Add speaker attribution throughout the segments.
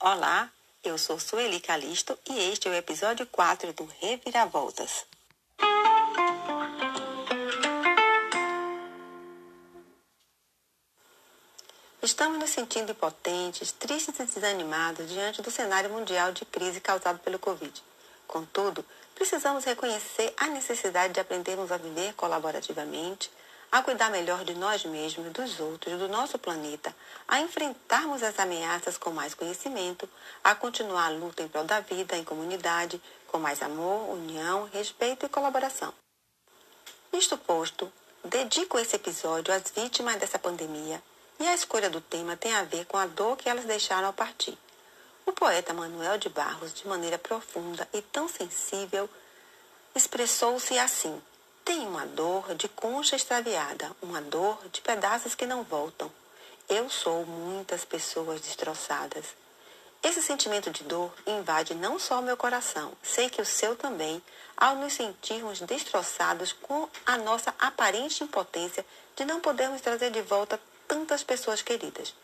Speaker 1: Olá, eu sou Sueli Calisto e este é o episódio 4 do Reviravoltas. Estamos nos sentindo impotentes, tristes e desanimados diante do cenário mundial de crise causado pelo Covid. Contudo, precisamos reconhecer a necessidade de aprendermos a viver colaborativamente, a cuidar melhor de nós mesmos, dos outros, do nosso planeta, a enfrentarmos as ameaças com mais conhecimento, a continuar a luta em prol da vida em comunidade, com mais amor, união, respeito e colaboração. Isto posto, dedico esse episódio às vítimas dessa pandemia e a escolha do tema tem a ver com a dor que elas deixaram ao partir. O poeta Manuel de Barros, de maneira profunda e tão sensível, expressou-se assim: tem uma dor de concha extraviada, uma dor de pedaços que não voltam. Eu sou muitas pessoas destroçadas. Esse sentimento de dor invade não só o meu coração, sei que o seu também, ao nos sentirmos destroçados com a nossa aparente impotência de não podermos trazer de volta tantas pessoas queridas.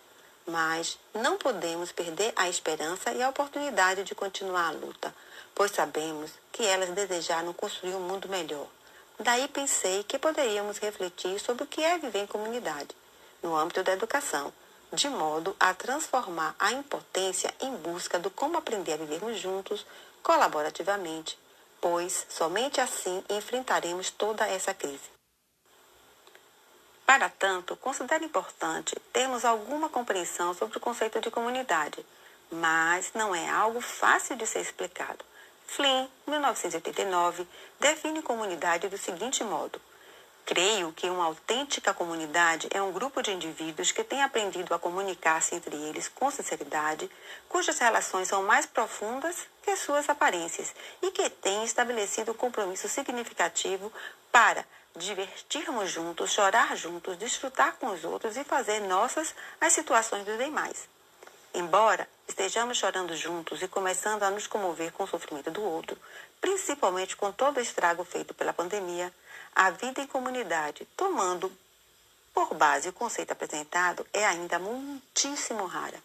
Speaker 1: Mas não podemos perder a esperança e a oportunidade de continuar a luta, pois sabemos que elas desejaram construir um mundo melhor Daí pensei que poderíamos refletir sobre o que é viver em comunidade, no âmbito da educação, de modo a transformar a impotência em busca do como aprender a vivermos juntos, colaborativamente, pois somente assim enfrentaremos toda essa crise. Para tanto, considero importante termos alguma compreensão sobre o conceito de comunidade, mas não é algo fácil de ser explicado. Flynn, 1989, define comunidade do seguinte modo: Creio que uma autêntica comunidade é um grupo de indivíduos que têm aprendido a comunicar-se entre eles com sinceridade, cujas relações são mais profundas que suas aparências e que têm estabelecido um compromisso significativo para divertirmos juntos, chorar juntos, desfrutar com os outros e fazer nossas as situações dos demais. Embora estejamos chorando juntos e começando a nos comover com o sofrimento do outro, principalmente com todo o estrago feito pela pandemia, a vida em comunidade, tomando por base o conceito apresentado, é ainda muitíssimo rara,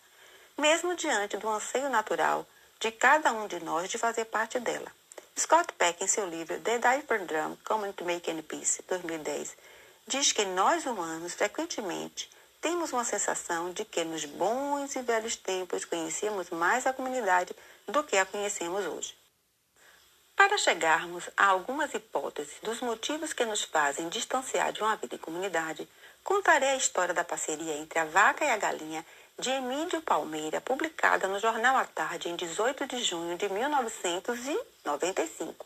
Speaker 1: mesmo diante do anseio natural de cada um de nós de fazer parte dela. Scott Peck, em seu livro The Diaper Drum, Common to Make Any Peace, 2010, diz que nós humanos frequentemente temos uma sensação de que nos bons e velhos tempos conhecíamos mais a comunidade do que a conhecemos hoje. Para chegarmos a algumas hipóteses dos motivos que nos fazem distanciar de uma vida em comunidade, contarei a história da parceria entre a vaca e a galinha de Emílio Palmeira, publicada no Jornal à Tarde em 18 de junho de 1995.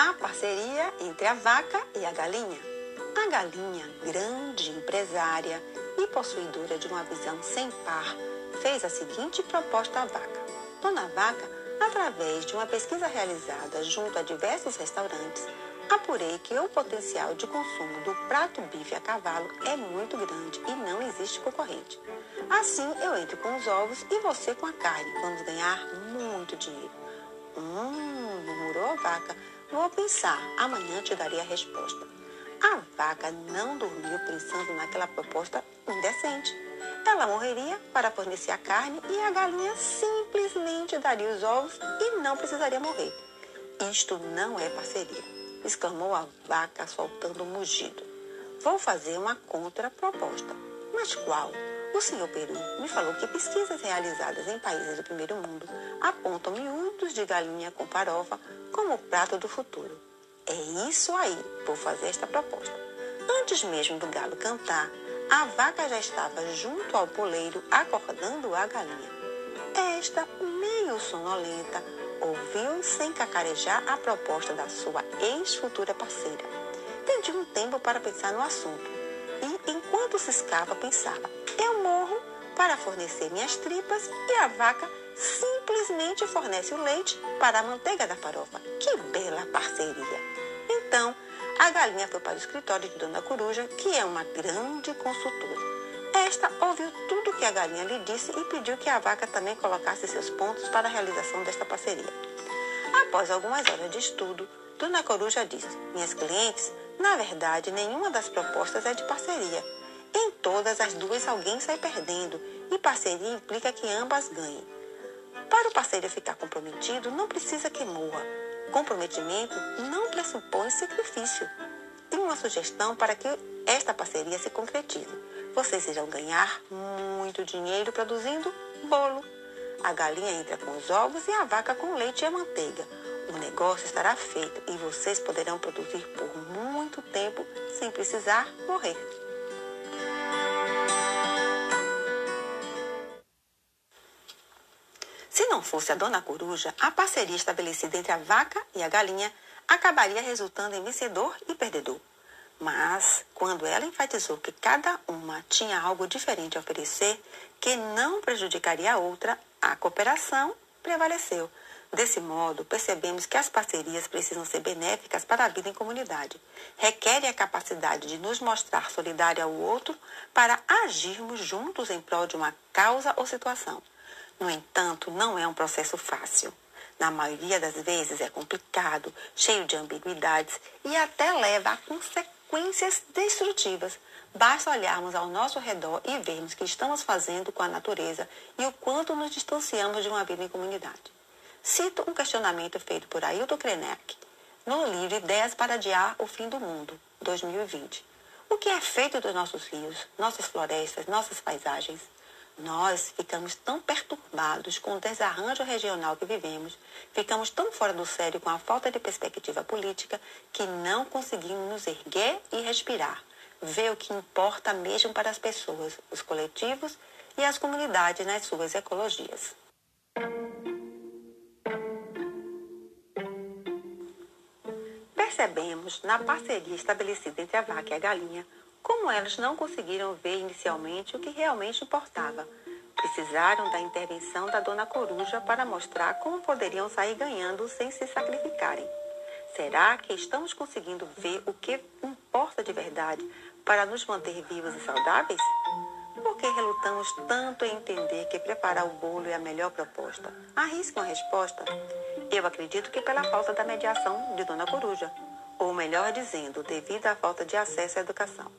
Speaker 1: A parceria entre a vaca e a galinha. A galinha, grande empresária e possuidora de uma visão sem par, fez a seguinte proposta à vaca. Dona Vaca, através de uma pesquisa realizada junto a diversos restaurantes, apurei que o potencial de consumo do prato bife a cavalo é muito grande e não existe concorrente. Assim, eu entro com os ovos e você com a carne. Vamos ganhar muito dinheiro. Hum, murmurou a vaca, Vou pensar, amanhã te darei a resposta. A vaca não dormiu pensando naquela proposta indecente. Ela morreria para fornecer a carne e a galinha simplesmente daria os ovos e não precisaria morrer. Isto não é parceria, exclamou a vaca soltando um mugido. Vou fazer uma contraproposta. Mas qual? O senhor Peru me falou que pesquisas realizadas em países do primeiro mundo apontam miúdos de galinha com farofa como o prato do futuro. É isso aí, vou fazer esta proposta. Antes mesmo do galo cantar, a vaca já estava junto ao poleiro acordando a galinha. Esta, meio sonolenta, ouviu sem cacarejar a proposta da sua ex-futura parceira. Pediu um tempo para pensar no assunto e, enquanto se escava, pensava: eu morro para fornecer minhas tripas e a vaca simplesmente fornece o leite para a manteiga da farofa. Que bela parceria! Então, a galinha foi para o escritório de Dona Coruja, que é uma grande consultora. Esta ouviu tudo que a galinha lhe disse e pediu que a vaca também colocasse seus pontos para a realização desta parceria. Após algumas horas de estudo, Dona Coruja disse: Minhas clientes, na verdade, nenhuma das propostas é de parceria Em todas as duas, alguém sai perdendo e parceria implica que ambas ganhem. Para o parceiro ficar comprometido, não precisa que morra. Comprometimento não pressupõe sacrifício. Tenho uma sugestão para que esta parceria se concretize. Vocês irão ganhar muito dinheiro produzindo bolo. A galinha entra com os ovos e a vaca com leite e a manteiga. O negócio estará feito e vocês poderão produzir por muito tempo sem precisar morrer. Fosse a dona coruja, a parceria estabelecida entre a vaca e a galinha acabaria resultando em vencedor e perdedor. Mas, quando ela enfatizou que cada uma tinha algo diferente a oferecer, que não prejudicaria a outra, a cooperação prevaleceu. Desse modo, percebemos que as parcerias precisam ser benéficas para a vida em comunidade. Requerem a capacidade de nos mostrar solidário ao outro para agirmos juntos em prol de uma causa ou situação. No entanto, não é um processo fácil. Na maioria das vezes é complicado, cheio de ambiguidades e até leva a consequências destrutivas. Basta olharmos ao nosso redor e vermos o que estamos fazendo com a natureza e o quanto nos distanciamos de uma vida em comunidade. Cito um questionamento feito por Ailton Krenek no livro Ideias para Adiar o Fim do Mundo, 2020. O que é feito dos nossos rios, nossas florestas, nossas paisagens? Nós ficamos tão perturbados com o desarranjo regional que vivemos, ficamos tão fora do sério com a falta de perspectiva política, que não conseguimos nos erguer e respirar, ver o que importa mesmo para as pessoas, os coletivos e as comunidades nas suas ecologias. Percebemos, na parceria estabelecida entre a vaca e a galinha, como elas não conseguiram ver inicialmente o que realmente importava. Precisaram da intervenção da dona coruja para mostrar como poderiam sair ganhando sem se sacrificarem. Será que estamos conseguindo ver o que importa de verdade para nos manter vivos e saudáveis? Por que relutamos tanto em entender que preparar o bolo é a melhor proposta? Arrisca uma resposta? Eu acredito que pela falta da mediação de Dona Coruja ou melhor dizendo, devido à falta de acesso à educação.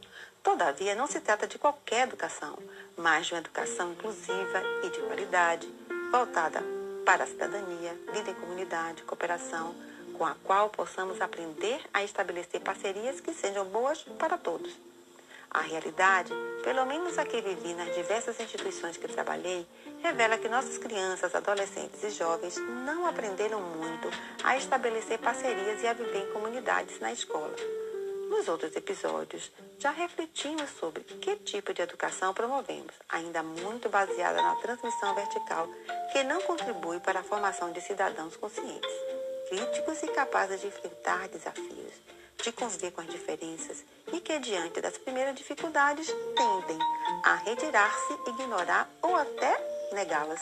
Speaker 1: Todavia, não se trata de qualquer educação, mas de uma educação inclusiva e de qualidade, voltada para a cidadania, vida em comunidade, cooperação, com a qual possamos aprender a estabelecer parcerias que sejam boas para todos. A realidade, pelo menos a que vivi nas diversas instituições que trabalhei, revela que nossas crianças, adolescentes e jovens não aprenderam muito a estabelecer parcerias e a viver em comunidades na escola. Nos outros episódios, já refletimos sobre que tipo de educação promovemos, ainda muito baseada na transmissão vertical, que não contribui para a formação de cidadãos conscientes, críticos e capazes de enfrentar desafios de conviver com as diferenças e que, diante das primeiras dificuldades, tendem a retirar-se, ignorar ou até negá-las.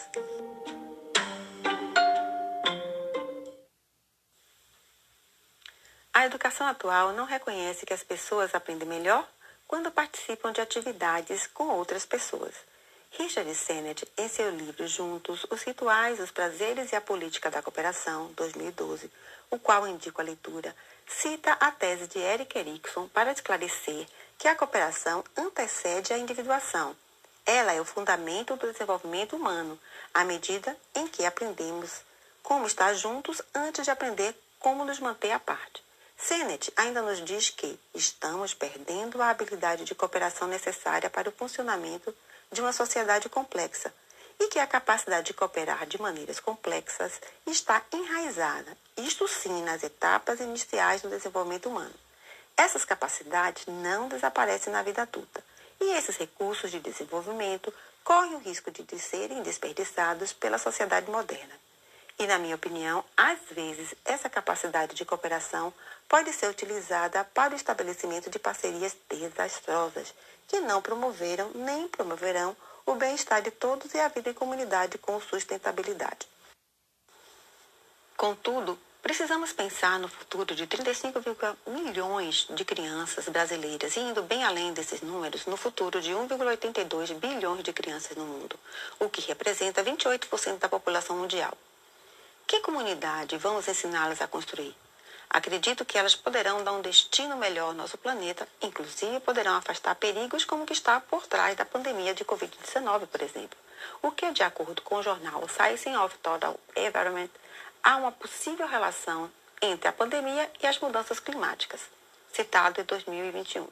Speaker 1: A educação atual não reconhece que as pessoas aprendem melhor quando participam de atividades com outras pessoas. Richard Sennett, em seu livro Juntos, Os Rituais, os Prazeres e a Política da Cooperação, 2012, o qual indico a leitura, cita a tese de Eric Erikson para esclarecer que a cooperação antecede a individuação. Ela é o fundamento do desenvolvimento humano, à medida em que aprendemos como estar juntos antes de aprender como nos manter à parte. Sennett ainda nos diz que estamos perdendo a habilidade de cooperação necessária para o funcionamento de uma sociedade complexa e que a capacidade de cooperar de maneiras complexas está enraizada, isto sim, nas etapas iniciais do desenvolvimento humano. Essas capacidades não desaparecem na vida adulta e esses recursos de desenvolvimento correm o risco de serem desperdiçados pela sociedade moderna. E, na minha opinião, às vezes essa capacidade de cooperação pode ser utilizada para o estabelecimento de parcerias desastrosas que não promoveram nem promoverão o bem-estar de todos e a vida em comunidade com sustentabilidade. Contudo, precisamos pensar no futuro de 35, milhões de crianças brasileiras e indo bem além desses números, no futuro de 1,82 bilhões de crianças no mundo, o que representa 28% da população mundial. Que comunidade vamos ensiná-las a construir? Acredito que elas poderão dar um destino melhor ao nosso planeta, inclusive poderão afastar perigos como o que está por trás da pandemia de Covid-19, por exemplo. O que, de acordo com o jornal Science of Total Environment, há uma possível relação entre a pandemia e as mudanças climáticas, citado em 2021.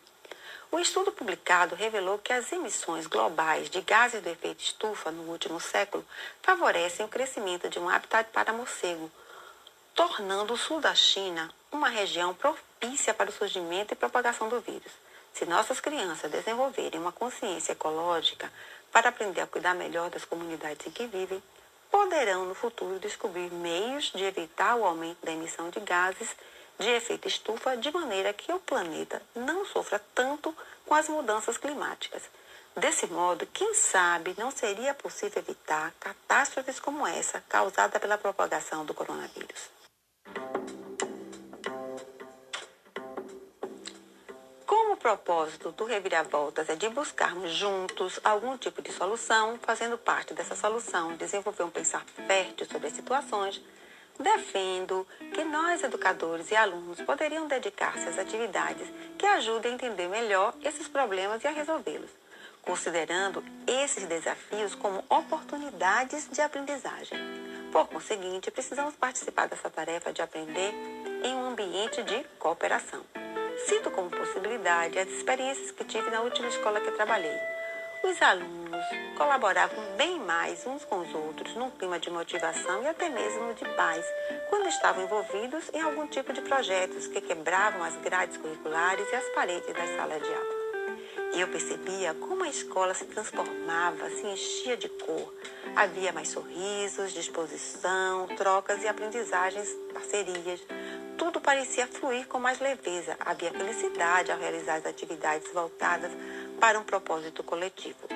Speaker 1: O estudo publicado revelou que as emissões globais de gases do efeito estufa no último século favorecem o crescimento de um habitat para morcego, tornando o sul da China uma região propícia para o surgimento e propagação do vírus. Se nossas crianças desenvolverem uma consciência ecológica para aprender a cuidar melhor das comunidades em que vivem, poderão no futuro descobrir meios de evitar o aumento da emissão de gases de efeito estufa de maneira que o planeta não sofra tanto com as mudanças climáticas. Desse modo, quem sabe não seria possível evitar catástrofes como essa causada pela propagação do coronavírus. Como o propósito do Reviravoltas é de buscarmos juntos algum tipo de solução, fazendo parte dessa solução, desenvolver um pensar fértil sobre as situações, defendo que nós, educadores e alunos, poderiam dedicar-se às atividades que ajudem a entender melhor esses problemas e a resolvê-los, considerando esses desafios como oportunidades de aprendizagem. Por conseguinte, precisamos participar dessa tarefa de aprender em um ambiente de cooperação. Cito como possibilidade as experiências que tive na última escola que trabalhei. Os alunos colaboravam bem mais uns com os outros num clima de motivação e até mesmo de paz, quando estavam envolvidos em algum tipo de projetos que quebravam as grades curriculares e as paredes das salas de aula. Eu percebia como a escola se transformava, se enchia de cor. Havia mais sorrisos, disposição, trocas e aprendizagens, parcerias. Tudo parecia fluir com mais leveza. Havia felicidade ao realizar as atividades voltadas para um propósito coletivo.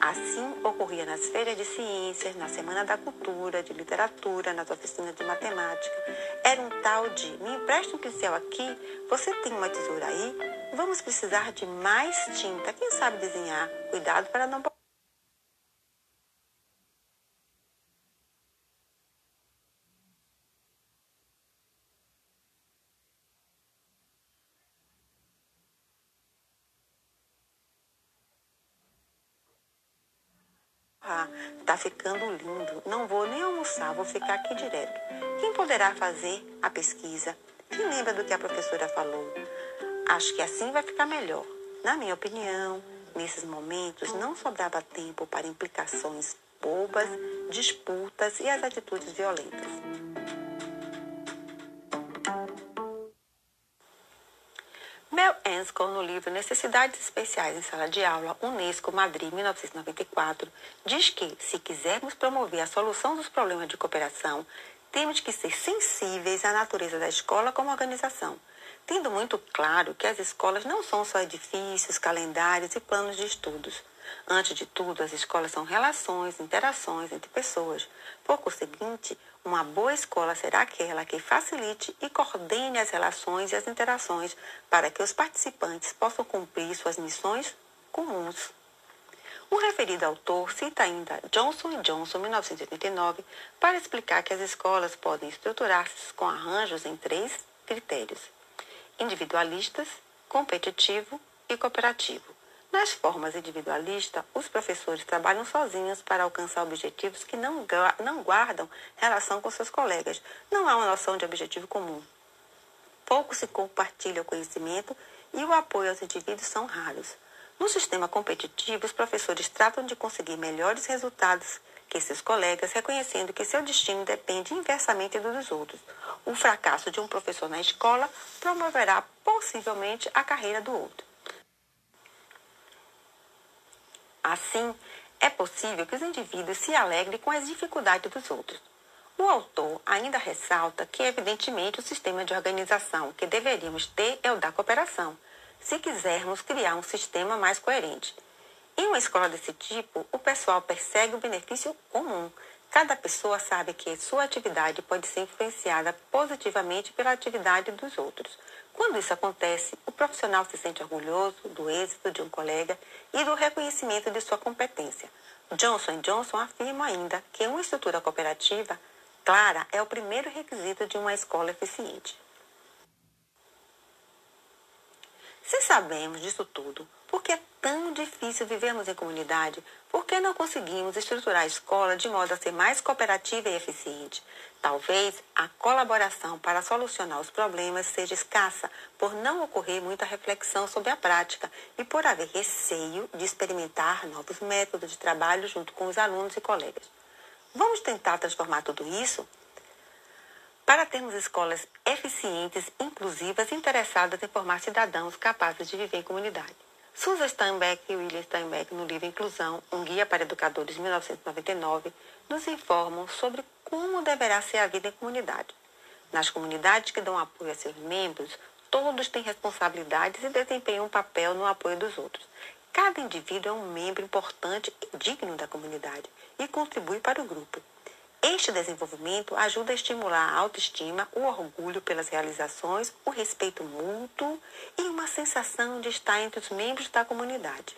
Speaker 1: Assim ocorria nas feiras de ciências, na Semana da Cultura, de Literatura, nas oficinas de matemática. Era um tal de: me empresta um pincel aqui, você tem uma tesoura aí? Vamos precisar de mais tinta. Quem sabe desenhar? Cuidado para não Ah, tá ficando lindo. Não vou nem almoçar, vou ficar aqui direto. Quem poderá fazer a pesquisa? Quem lembra do que a professora falou? Acho que assim vai ficar melhor. Na minha opinião, nesses momentos não sobrava tempo para implicações bobas, disputas e as atitudes violentas. Mel Anscombe, no livro Necessidades Especiais em Sala de Aula, Unesco, Madrid, 1994, diz que, se quisermos promover a solução dos problemas de cooperação, temos que ser sensíveis à natureza da escola como organização, tendo muito claro que as escolas não são só edifícios, calendários e planos de estudos. Antes de tudo, as escolas são relações, interações entre pessoas. Por conseguinte, uma boa escola será aquela que facilite e coordene as relações e as interações para que os participantes possam cumprir suas missões comuns. O referido autor cita ainda Johnson Johnson, 1989, para explicar que as escolas podem estruturar-se com arranjos em três critérios: individualistas, competitivo e cooperativo. Nas formas individualistas, os professores trabalham sozinhos para alcançar objetivos que não, não guardam relação com seus colegas. Não há uma noção de objetivo comum. Pouco se compartilha o conhecimento e o apoio aos indivíduos são raros. No sistema competitivo, os professores tratam de conseguir melhores resultados que seus colegas, reconhecendo que seu destino depende inversamente do dos outros. O fracasso de um professor na escola promoverá possivelmente a carreira do outro. Assim, é possível que os indivíduos se alegrem com as dificuldades dos outros. O autor ainda ressalta que, evidentemente, o sistema de organização que deveríamos ter é o da cooperação, se quisermos criar um sistema mais coerente. Em uma escola desse tipo, o pessoal persegue o benefício comum. Cada pessoa sabe que sua atividade pode ser influenciada positivamente pela atividade dos outros. Quando isso acontece, o profissional se sente orgulhoso do êxito de um colega e do reconhecimento de sua competência. Johnson Johnson afirma ainda que uma estrutura cooperativa clara é o primeiro requisito de uma escola eficiente. Se sabemos disso tudo, por que é tão difícil vivermos em comunidade? Por que não conseguimos estruturar a escola de modo a ser mais cooperativa e eficiente? Talvez a colaboração para solucionar os problemas seja escassa, por não ocorrer muita reflexão sobre a prática e por haver receio de experimentar novos métodos de trabalho junto com os alunos e colegas. Vamos tentar transformar tudo isso? Para termos escolas eficientes, inclusivas interessadas em formar cidadãos capazes de viver em comunidade. Susan Steinbeck e William Steinbeck, no livro Inclusão, um guia para educadores de 1999, nos informam sobre como deverá ser a vida em comunidade. Nas comunidades que dão apoio a seus membros, todos têm responsabilidades e desempenham um papel no apoio dos outros. Cada indivíduo é um membro importante e digno da comunidade e contribui para o grupo. Este desenvolvimento ajuda a estimular a autoestima, o orgulho pelas realizações, o respeito mútuo e uma sensação de estar entre os membros da comunidade.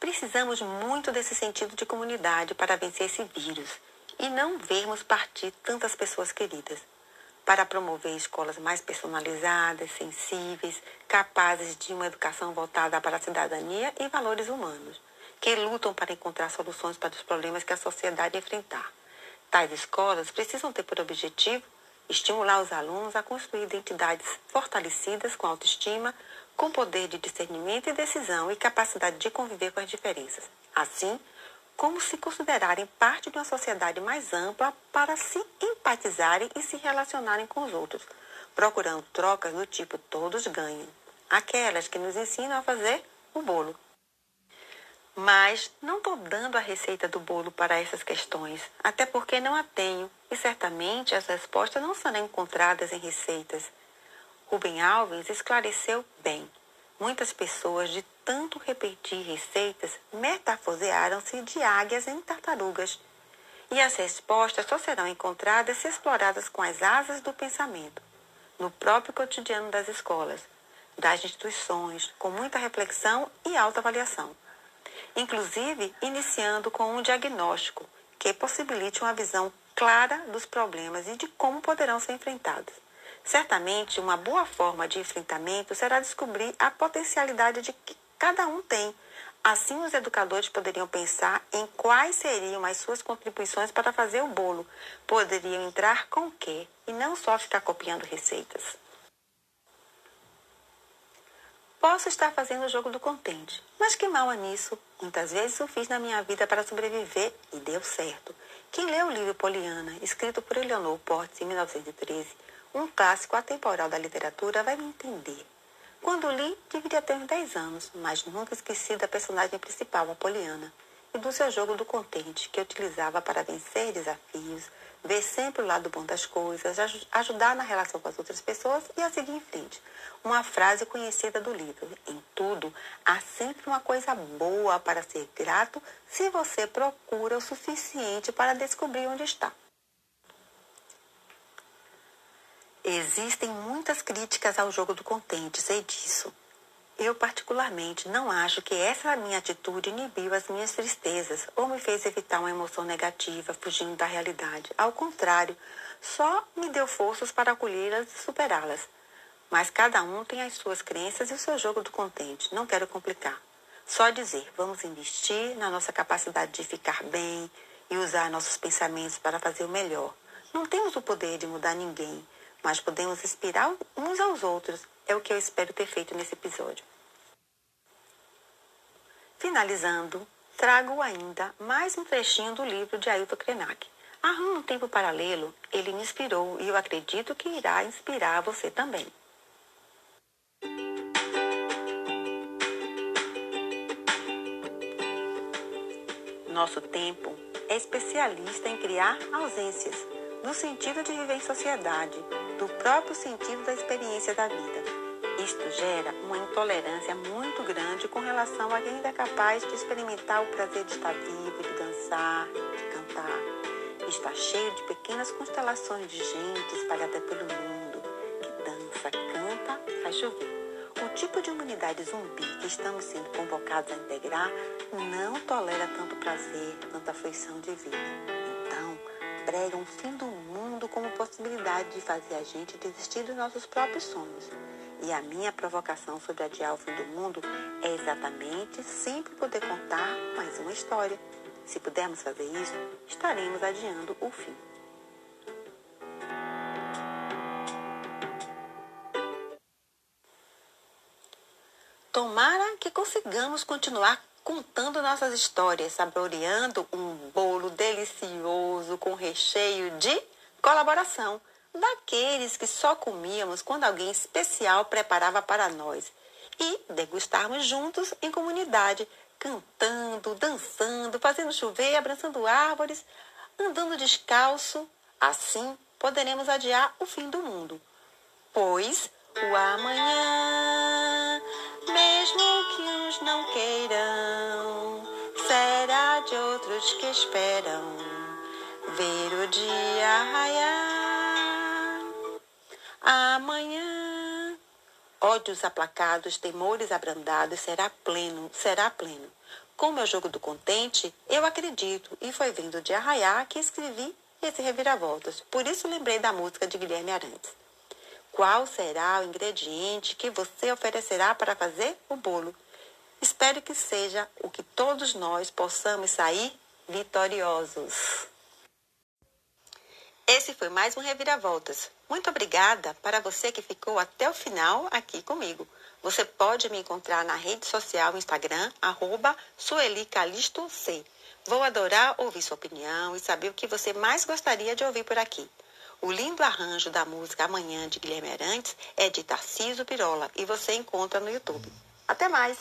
Speaker 1: Precisamos muito desse sentido de comunidade para vencer esse vírus e não vermos partir tantas pessoas queridas. Para promover escolas mais personalizadas, sensíveis, capazes de uma educação voltada para a cidadania e valores humanos que lutam para encontrar soluções para os problemas que a sociedade enfrentar. Tais escolas precisam ter por objetivo estimular os alunos a construir identidades fortalecidas com autoestima, com poder de discernimento e decisão e capacidade de conviver com as diferenças. Assim, como se considerarem parte de uma sociedade mais ampla para se empatizarem e se relacionarem com os outros, procurando trocas do tipo todos ganham, aquelas que nos ensinam a fazer o bolo. Mas não estou dando a receita do bolo para essas questões, até porque não a tenho e certamente as respostas não serão encontradas em receitas. Rubem Alves esclareceu bem. Muitas pessoas, de tanto repetir receitas, metafosearam-se de águias em tartarugas. E as respostas só serão encontradas se exploradas com as asas do pensamento, no próprio cotidiano das escolas, das instituições, com muita reflexão e autoavaliação inclusive iniciando com um diagnóstico que possibilite uma visão clara dos problemas e de como poderão ser enfrentados. Certamente, uma boa forma de enfrentamento será descobrir a potencialidade de que cada um tem. Assim, os educadores poderiam pensar em quais seriam as suas contribuições para fazer o bolo. Poderiam entrar com o quê? E não só ficar copiando receitas. Posso estar fazendo o jogo do contente, mas que mal há nisso? Muitas vezes o fiz na minha vida para sobreviver e deu certo. Quem lê o livro Poliana, escrito por Eleanor Portes em 1913, um clássico atemporal da literatura, vai me entender. Quando li, deveria ter uns 10 anos, mas nunca esqueci da personagem principal, a Poliana, e do seu jogo do contente, que utilizava para vencer desafios, ver sempre o lado bom das coisas, ajudar na relação com as outras pessoas e a seguir em frente. Uma frase conhecida do livro: Em tudo há sempre uma coisa boa para ser grato se você procura o suficiente para descobrir onde está. Existem muitas críticas ao jogo do contente, sei disso. Eu, particularmente, não acho que essa minha atitude inibiu as minhas tristezas ou me fez evitar uma emoção negativa, fugindo da realidade. Ao contrário, só me deu forças para acolhê-las e superá-las. Mas cada um tem as suas crenças e o seu jogo do contente. Não quero complicar. Só dizer, vamos investir na nossa capacidade de ficar bem e usar nossos pensamentos para fazer o melhor. Não temos o poder de mudar ninguém, mas podemos inspirar uns aos outros. É o que eu espero ter feito nesse episódio. Finalizando, trago ainda mais um trechinho do livro de Ailton Krenak. Há um tempo paralelo, ele me inspirou e eu acredito que irá inspirar você também. Nosso tempo é especialista em criar ausências, no sentido de viver em sociedade, do próprio sentido da experiência da vida. Isto gera uma intolerância muito grande com relação a quem ainda é capaz de experimentar o prazer de estar vivo, de dançar, de cantar. Está cheio de pequenas constelações de gente espalhada pelo mundo, que dança, canta, faz chover. O tipo de humanidade zumbi que estamos sendo convocados a integrar não tolera tanto prazer, tanta fruição de vida. Então, prega um fim do mundo como possibilidade de fazer a gente desistir dos nossos próprios sonhos. E a minha provocação sobre adiar o fim do mundo é exatamente sempre poder contar mais uma história. Se pudermos fazer isso, estaremos adiando o fim. Tomara que consigamos continuar contando nossas histórias, saboreando um bolo delicioso com recheio de colaboração, daqueles que só comíamos quando alguém especial preparava para nós, e degustarmos juntos em comunidade, cantando, dançando, fazendo chover, abraçando árvores, andando descalço. Assim poderemos adiar o fim do mundo. Pois o amanhã mesmo que uns não queiram, será de outros que esperam ver o dia raiar. Amanhã, ódios aplacados, temores abrandados, será pleno, será pleno. Como é o jogo do contente, eu acredito, e foi vindo de arraiar que escrevi esse reviravoltas. Por isso lembrei da música de Guilherme Arantes. Qual será o ingrediente que você oferecerá para fazer o bolo? Espero que seja o que todos nós possamos sair vitoriosos. Esse foi mais um Reviravoltas. Muito obrigada para você que ficou até o final aqui comigo. Você pode me encontrar na rede social Instagram, arroba C. Vou adorar ouvir sua opinião e saber o que você mais gostaria de ouvir por aqui. O lindo arranjo da música Amanhã de Guilherme Arantes é de Tarciso Pirola e você encontra no YouTube. Até mais!